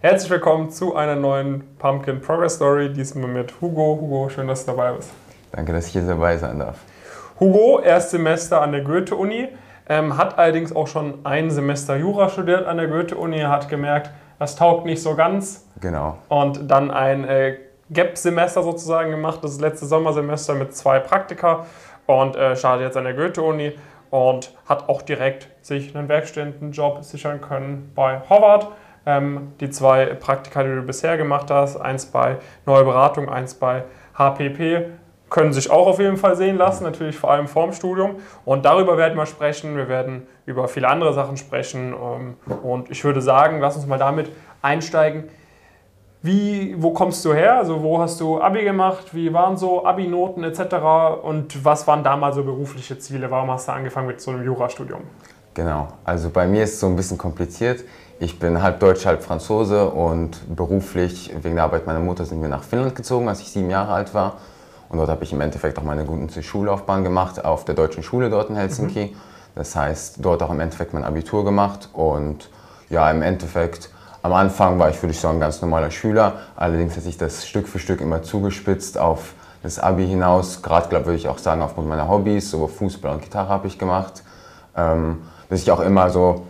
Herzlich willkommen zu einer neuen Pumpkin Progress Story, diesmal mit Hugo. Hugo, schön, dass du dabei bist. Danke, dass ich hier dabei sein darf. Hugo, Erstsemester an der Goethe-Uni, ähm, hat allerdings auch schon ein Semester Jura studiert an der Goethe-Uni, hat gemerkt, das taugt nicht so ganz. Genau. Und dann ein äh, Gap-Semester sozusagen gemacht, das letzte Sommersemester mit zwei Praktika und äh, startet jetzt an der Goethe-Uni und hat auch direkt sich einen Werkstudentenjob sichern können bei Howard. Ähm, die zwei Praktika, die du bisher gemacht hast, eins bei Neue Beratung, eins bei HPP, können sich auch auf jeden Fall sehen lassen, natürlich vor allem vorm Studium. Und darüber werden wir sprechen. Wir werden über viele andere Sachen sprechen. Ähm, und ich würde sagen, lass uns mal damit einsteigen. Wie, wo kommst du her? Also wo hast du Abi gemacht? Wie waren so Abi-Noten etc.? Und was waren damals so berufliche Ziele? Warum hast du angefangen mit so einem Jurastudium? Genau, also bei mir ist es so ein bisschen kompliziert. Ich bin halb Deutsch, halb Franzose und beruflich wegen der Arbeit meiner Mutter sind wir nach Finnland gezogen, als ich sieben Jahre alt war. Und dort habe ich im Endeffekt auch meine gute Schullaufbahn gemacht, auf der deutschen Schule dort in Helsinki. Mhm. Das heißt, dort auch im Endeffekt mein Abitur gemacht. Und ja, im Endeffekt, am Anfang war ich, würde ich sagen, ein ganz normaler Schüler. Allerdings hat sich das Stück für Stück immer zugespitzt auf das Abi hinaus. Gerade, glaube würde ich auch sagen, aufgrund meiner Hobbys, so Fußball und Gitarre habe ich gemacht. Ähm, dass ich auch immer so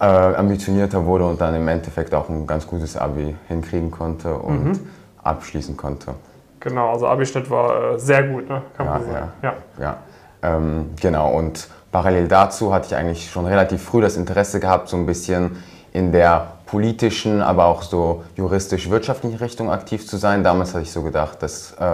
äh, ambitionierter wurde und dann im Endeffekt auch ein ganz gutes Abi hinkriegen konnte und mhm. abschließen konnte. Genau, also Abischnitt war äh, sehr gut, ne? kann man ja, sagen. Ja, ja. ja. Ähm, genau, und parallel dazu hatte ich eigentlich schon relativ früh das Interesse gehabt, so ein bisschen in der politischen, aber auch so juristisch-wirtschaftlichen Richtung aktiv zu sein. Damals hatte ich so gedacht, dass äh,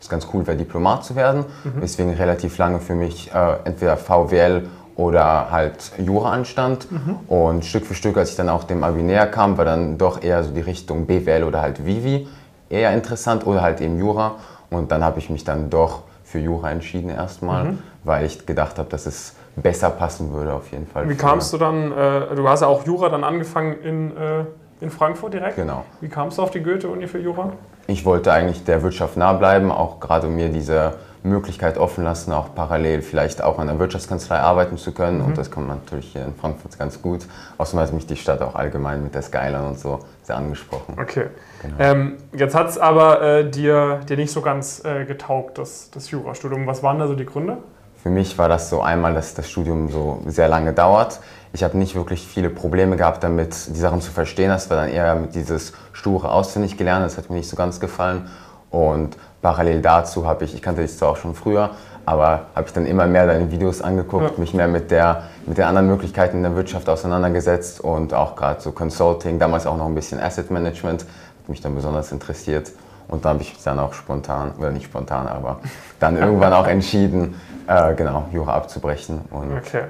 es ganz cool wäre, Diplomat zu werden. Mhm. Deswegen relativ lange für mich äh, entweder VWL oder halt Jura anstand. Mhm. Und Stück für Stück, als ich dann auch dem Abi näher kam, war dann doch eher so die Richtung BWL oder halt Vivi eher interessant oder halt eben Jura. Und dann habe ich mich dann doch für Jura entschieden erstmal, mhm. weil ich gedacht habe, dass es besser passen würde auf jeden Fall. Wie kamst du dann, äh, du hast ja auch Jura dann angefangen in, äh, in Frankfurt direkt? Genau. Wie kamst du auf die Goethe-Uni für Jura? Ich wollte eigentlich der Wirtschaft nah bleiben, auch gerade mir diese Möglichkeit offen lassen, auch parallel vielleicht auch an der Wirtschaftskanzlei arbeiten zu können. Mhm. Und das kommt natürlich hier in Frankfurt ganz gut. Außerdem hat mich die Stadt auch allgemein mit der Skyline und so sehr angesprochen. Okay. Genau. Ähm, jetzt hat es aber äh, dir, dir nicht so ganz äh, getaugt, das, das Jurastudium. Was waren da so die Gründe? Für mich war das so einmal, dass das Studium so sehr lange dauert. Ich habe nicht wirklich viele Probleme gehabt damit, die Sachen zu verstehen. Das war dann eher mit dieses sture auswendig gelernt. Das hat mir nicht so ganz gefallen. Und parallel dazu habe ich, ich kannte dich zwar auch schon früher, aber habe ich dann immer mehr deine Videos angeguckt, ja. mich mehr mit, der, mit den anderen Möglichkeiten in der Wirtschaft auseinandergesetzt und auch gerade so Consulting, damals auch noch ein bisschen Asset Management, hat mich dann besonders interessiert. Und da habe ich dann auch spontan, oder nicht spontan, aber dann irgendwann auch entschieden, äh, genau, Jura abzubrechen. Und, okay.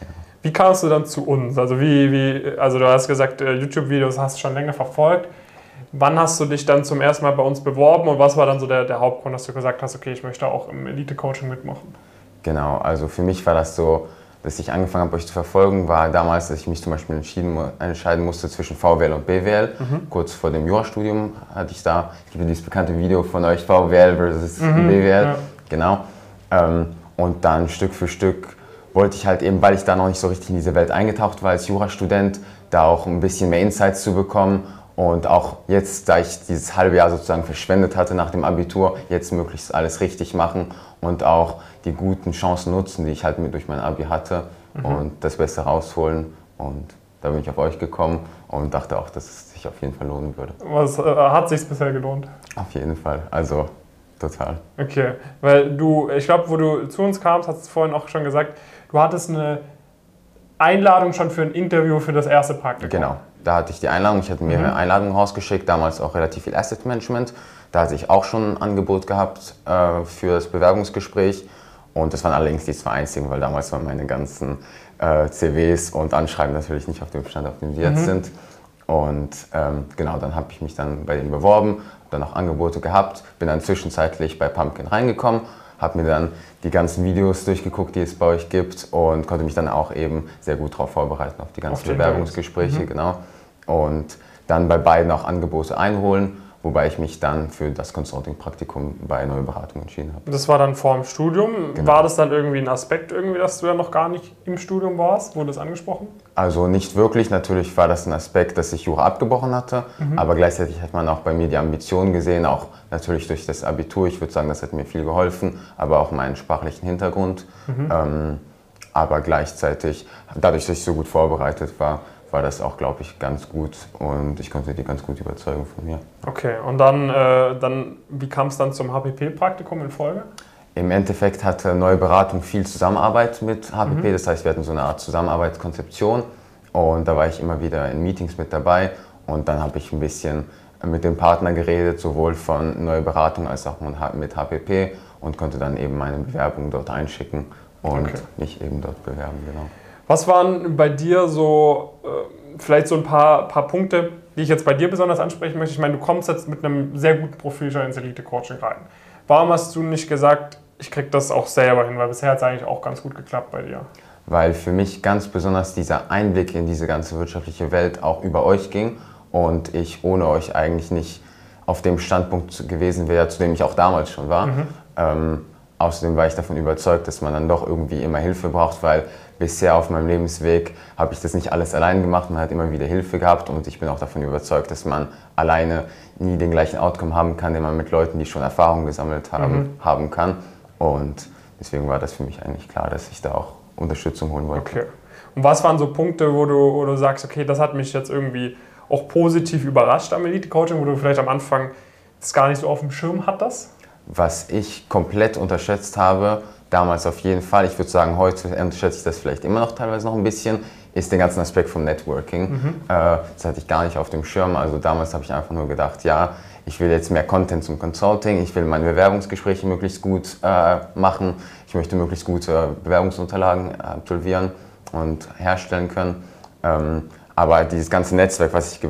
Ja. Wie kamst du dann zu uns? Also, wie, wie, also du hast gesagt, äh, YouTube-Videos hast du schon länger verfolgt. Wann hast du dich dann zum ersten Mal bei uns beworben und was war dann so der, der Hauptgrund, dass du gesagt hast, okay, ich möchte auch im Elite-Coaching mitmachen? Genau, also für mich war das so, dass ich angefangen habe, euch zu verfolgen, war damals, dass ich mich zum Beispiel entscheiden musste zwischen VWL und BWL. Mhm. Kurz vor dem Jurastudium hatte ich da, es gibt dieses bekannte Video von euch, VWL versus mhm, BWL. Ja. Genau. Ähm, und dann Stück für Stück wollte ich halt eben, weil ich da noch nicht so richtig in diese Welt eingetaucht war als Jurastudent, da auch ein bisschen mehr Insights zu bekommen und auch jetzt, da ich dieses halbe Jahr sozusagen verschwendet hatte nach dem Abitur, jetzt möglichst alles richtig machen und auch die guten Chancen nutzen, die ich halt mit durch mein Abi hatte mhm. und das Beste rausholen. Und da bin ich auf euch gekommen und dachte auch, dass es sich auf jeden Fall lohnen würde. Was äh, hat sich bisher gelohnt? Auf jeden Fall. Also total. Okay, weil du, ich glaube, wo du zu uns kamst, hast du vorhin auch schon gesagt, du hattest eine Einladung schon für ein Interview für das erste Praktikum. Genau da hatte ich die Einladung, ich hatte mehrere mhm. Einladungen rausgeschickt, damals auch relativ viel Asset Management. Da hatte ich auch schon ein Angebot gehabt äh, für das Bewerbungsgespräch. Und das waren allerdings die zwei einzigen, weil damals waren meine ganzen äh, CVs und Anschreiben natürlich nicht auf dem Stand, auf dem sie jetzt mhm. sind. Und ähm, genau, dann habe ich mich dann bei denen beworben, dann auch Angebote gehabt, bin dann zwischenzeitlich bei Pumpkin reingekommen, habe mir dann die ganzen Videos durchgeguckt, die es bei euch gibt und konnte mich dann auch eben sehr gut darauf vorbereiten, auf die ganzen auf Bewerbungsgespräche, mhm. genau. Und dann bei beiden auch Angebote einholen wobei ich mich dann für das Consulting-Praktikum bei Neue Beratung entschieden habe. Das war dann vor dem Studium. Genau. War das dann irgendwie ein Aspekt, irgendwie, dass du ja noch gar nicht im Studium warst? Wurde das angesprochen? Also nicht wirklich. Natürlich war das ein Aspekt, dass ich Jura abgebrochen hatte, mhm. aber gleichzeitig hat man auch bei mir die Ambitionen gesehen, auch natürlich durch das Abitur. Ich würde sagen, das hat mir viel geholfen, aber auch meinen sprachlichen Hintergrund. Mhm. Ähm, aber gleichzeitig, dadurch, dass ich so gut vorbereitet war, war das auch, glaube ich, ganz gut und ich konnte die ganz gut überzeugen von mir. Okay, und dann, äh, dann wie kam es dann zum HPP-Praktikum in Folge? Im Endeffekt hatte Neue Beratung viel Zusammenarbeit mit HPP, mhm. das heißt, wir hatten so eine Art Zusammenarbeitskonzeption und da war ich immer wieder in Meetings mit dabei und dann habe ich ein bisschen mit dem Partner geredet, sowohl von Neue Beratung als auch mit HPP und konnte dann eben meine Bewerbung dort einschicken und okay. mich eben dort bewerben, genau. Was waren bei dir so äh, vielleicht so ein paar, paar Punkte, die ich jetzt bei dir besonders ansprechen möchte? Ich meine, du kommst jetzt mit einem sehr guten Profil schon ins Elite-Coaching rein. Warum hast du nicht gesagt, ich krieg das auch selber hin? Weil bisher hat es eigentlich auch ganz gut geklappt bei dir. Weil für mich ganz besonders dieser Einblick in diese ganze wirtschaftliche Welt auch über euch ging und ich ohne euch eigentlich nicht auf dem Standpunkt gewesen wäre, zu dem ich auch damals schon war. Mhm. Ähm, außerdem war ich davon überzeugt, dass man dann doch irgendwie immer Hilfe braucht, weil bisher auf meinem Lebensweg habe ich das nicht alles allein gemacht. Man hat immer wieder Hilfe gehabt und ich bin auch davon überzeugt, dass man alleine nie den gleichen Outcome haben kann, den man mit Leuten, die schon Erfahrung gesammelt haben, mhm. haben kann. Und deswegen war das für mich eigentlich klar, dass ich da auch Unterstützung holen wollte. Okay. Und was waren so Punkte, wo du, wo du sagst, okay, das hat mich jetzt irgendwie auch positiv überrascht am Elite-Coaching, wo du vielleicht am Anfang das gar nicht so auf dem Schirm hattest? Was ich komplett unterschätzt habe, damals auf jeden Fall, ich würde sagen, heute unterschätze ich das vielleicht immer noch teilweise noch ein bisschen, ist den ganzen Aspekt vom Networking. Mhm. Äh, das hatte ich gar nicht auf dem Schirm. Also damals habe ich einfach nur gedacht, ja, ich will jetzt mehr Content zum Consulting, ich will meine Bewerbungsgespräche möglichst gut äh, machen, ich möchte möglichst gute Bewerbungsunterlagen absolvieren und herstellen können. Ähm, aber dieses ganze Netzwerk, was ich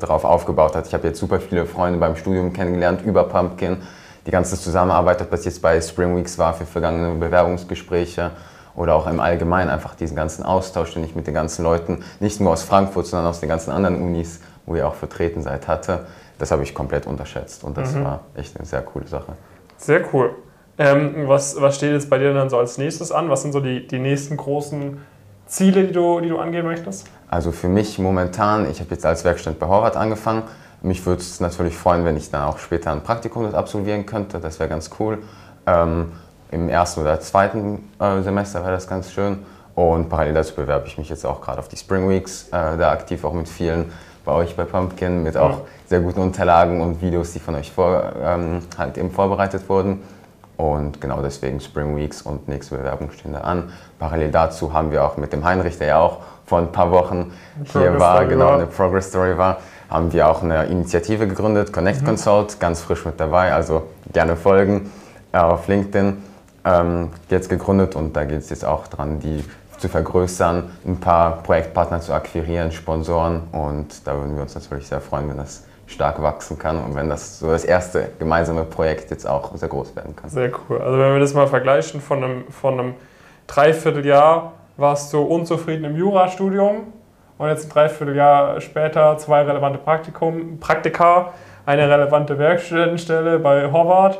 darauf aufgebaut habe, ich habe jetzt super viele Freunde beim Studium kennengelernt über Pumpkin, die ganze Zusammenarbeit, was jetzt bei Spring Weeks war für vergangene Bewerbungsgespräche oder auch im Allgemeinen einfach diesen ganzen Austausch, den ich mit den ganzen Leuten, nicht nur aus Frankfurt, sondern aus den ganzen anderen Unis, wo ihr auch vertreten seid, hatte, das habe ich komplett unterschätzt und das mhm. war echt eine sehr coole Sache. Sehr cool. Ähm, was, was steht jetzt bei dir dann so als nächstes an? Was sind so die, die nächsten großen Ziele, die du, die du angehen möchtest? Also für mich momentan, ich habe jetzt als Werkstatt bei Horvath angefangen mich würde es natürlich freuen, wenn ich dann auch später ein Praktikum dort absolvieren könnte. Das wäre ganz cool. Ähm, Im ersten oder zweiten äh, Semester wäre das ganz schön. Und parallel dazu bewerbe ich mich jetzt auch gerade auf die Spring Weeks, äh, da aktiv auch mit vielen bei euch bei Pumpkin, mit auch sehr guten Unterlagen und Videos, die von euch vor, ähm, halt eben vorbereitet wurden. Und genau deswegen Spring Weeks und nächste Bewerbung stehen da an. Parallel dazu haben wir auch mit dem Heinrich, der ja auch vor ein paar Wochen hier war, genau eine Progress Story war, haben wir auch eine Initiative gegründet, Connect mhm. Consult, ganz frisch mit dabei, also gerne folgen äh, auf LinkedIn. Ähm, jetzt gegründet und da geht es jetzt auch dran, die zu vergrößern, ein paar Projektpartner zu akquirieren, Sponsoren und da würden wir uns natürlich sehr freuen, wenn das stark wachsen kann und wenn das so das erste gemeinsame Projekt jetzt auch sehr groß werden kann. Sehr cool. Also wenn wir das mal vergleichen von einem, von einem Dreivierteljahr warst du unzufrieden im Jurastudium und jetzt ein Dreivierteljahr später zwei relevante Praktikum, Praktika, eine relevante Werkstudentenstelle bei Horvath.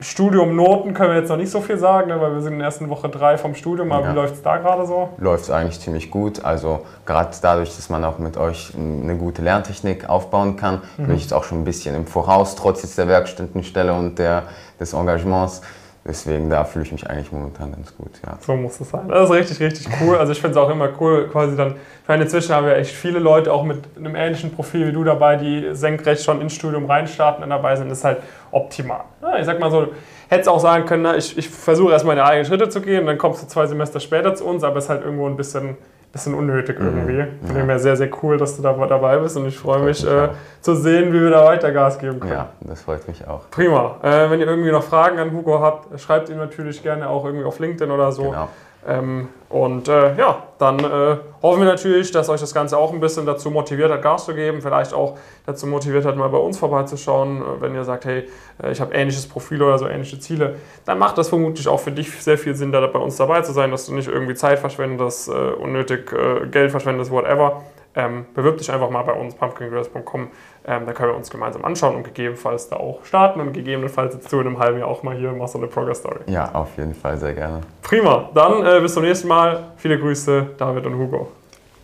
Studium Noten können wir jetzt noch nicht so viel sagen, ne, weil wir sind in der ersten Woche drei vom Studium. Aber ja. wie läuft es da gerade so? Läuft es eigentlich ziemlich gut. Also gerade dadurch, dass man auch mit euch eine gute Lerntechnik aufbauen kann, mhm. bin ich jetzt auch schon ein bisschen im Voraus, trotz jetzt der Werkstudentenstelle und der, des Engagements. Deswegen, da fühle ich mich eigentlich momentan ganz gut, ja. So muss es sein. Das ist richtig, richtig cool. Also ich finde es auch immer cool, quasi dann, ich meine, inzwischen haben wir echt viele Leute auch mit einem ähnlichen Profil wie du dabei, die senkrecht schon ins Studium reinstarten und dabei sind. Das ist halt optimal. Ja, ich sag mal so, hättest auch sagen können, ich, ich versuche erstmal meine eigenen Schritte zu gehen dann kommst du zwei Semester später zu uns, aber es ist halt irgendwo ein bisschen bisschen unnötig mhm. irgendwie. Mhm. Von dem her sehr, sehr cool, dass du da dabei bist und ich freue mich, mich äh, zu sehen, wie wir da weiter Gas geben können. Ja, das freut mich auch. Prima. Äh, wenn ihr irgendwie noch Fragen an Hugo habt, schreibt ihm natürlich gerne auch irgendwie auf LinkedIn oder so. Genau. Ähm, und äh, ja, dann äh, hoffen wir natürlich, dass euch das Ganze auch ein bisschen dazu motiviert hat, Gas zu geben, vielleicht auch dazu motiviert hat, mal bei uns vorbeizuschauen. Äh, wenn ihr sagt, hey, äh, ich habe ähnliches Profil oder so ähnliche Ziele, dann macht das vermutlich auch für dich sehr viel Sinn, da bei uns dabei zu sein, dass du nicht irgendwie Zeit verschwendest, äh, unnötig Geld verschwendest, whatever. Ähm, bewirb dich einfach mal bei uns, pumpkingirls.com. Ähm, da können wir uns gemeinsam anschauen und gegebenenfalls da auch starten und gegebenenfalls jetzt du in einem halben Jahr auch mal hier machst so eine Progress-Story. Ja, auf jeden Fall, sehr gerne. Prima, dann äh, bis zum nächsten Mal. Viele Grüße, David und Hugo.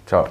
Ciao.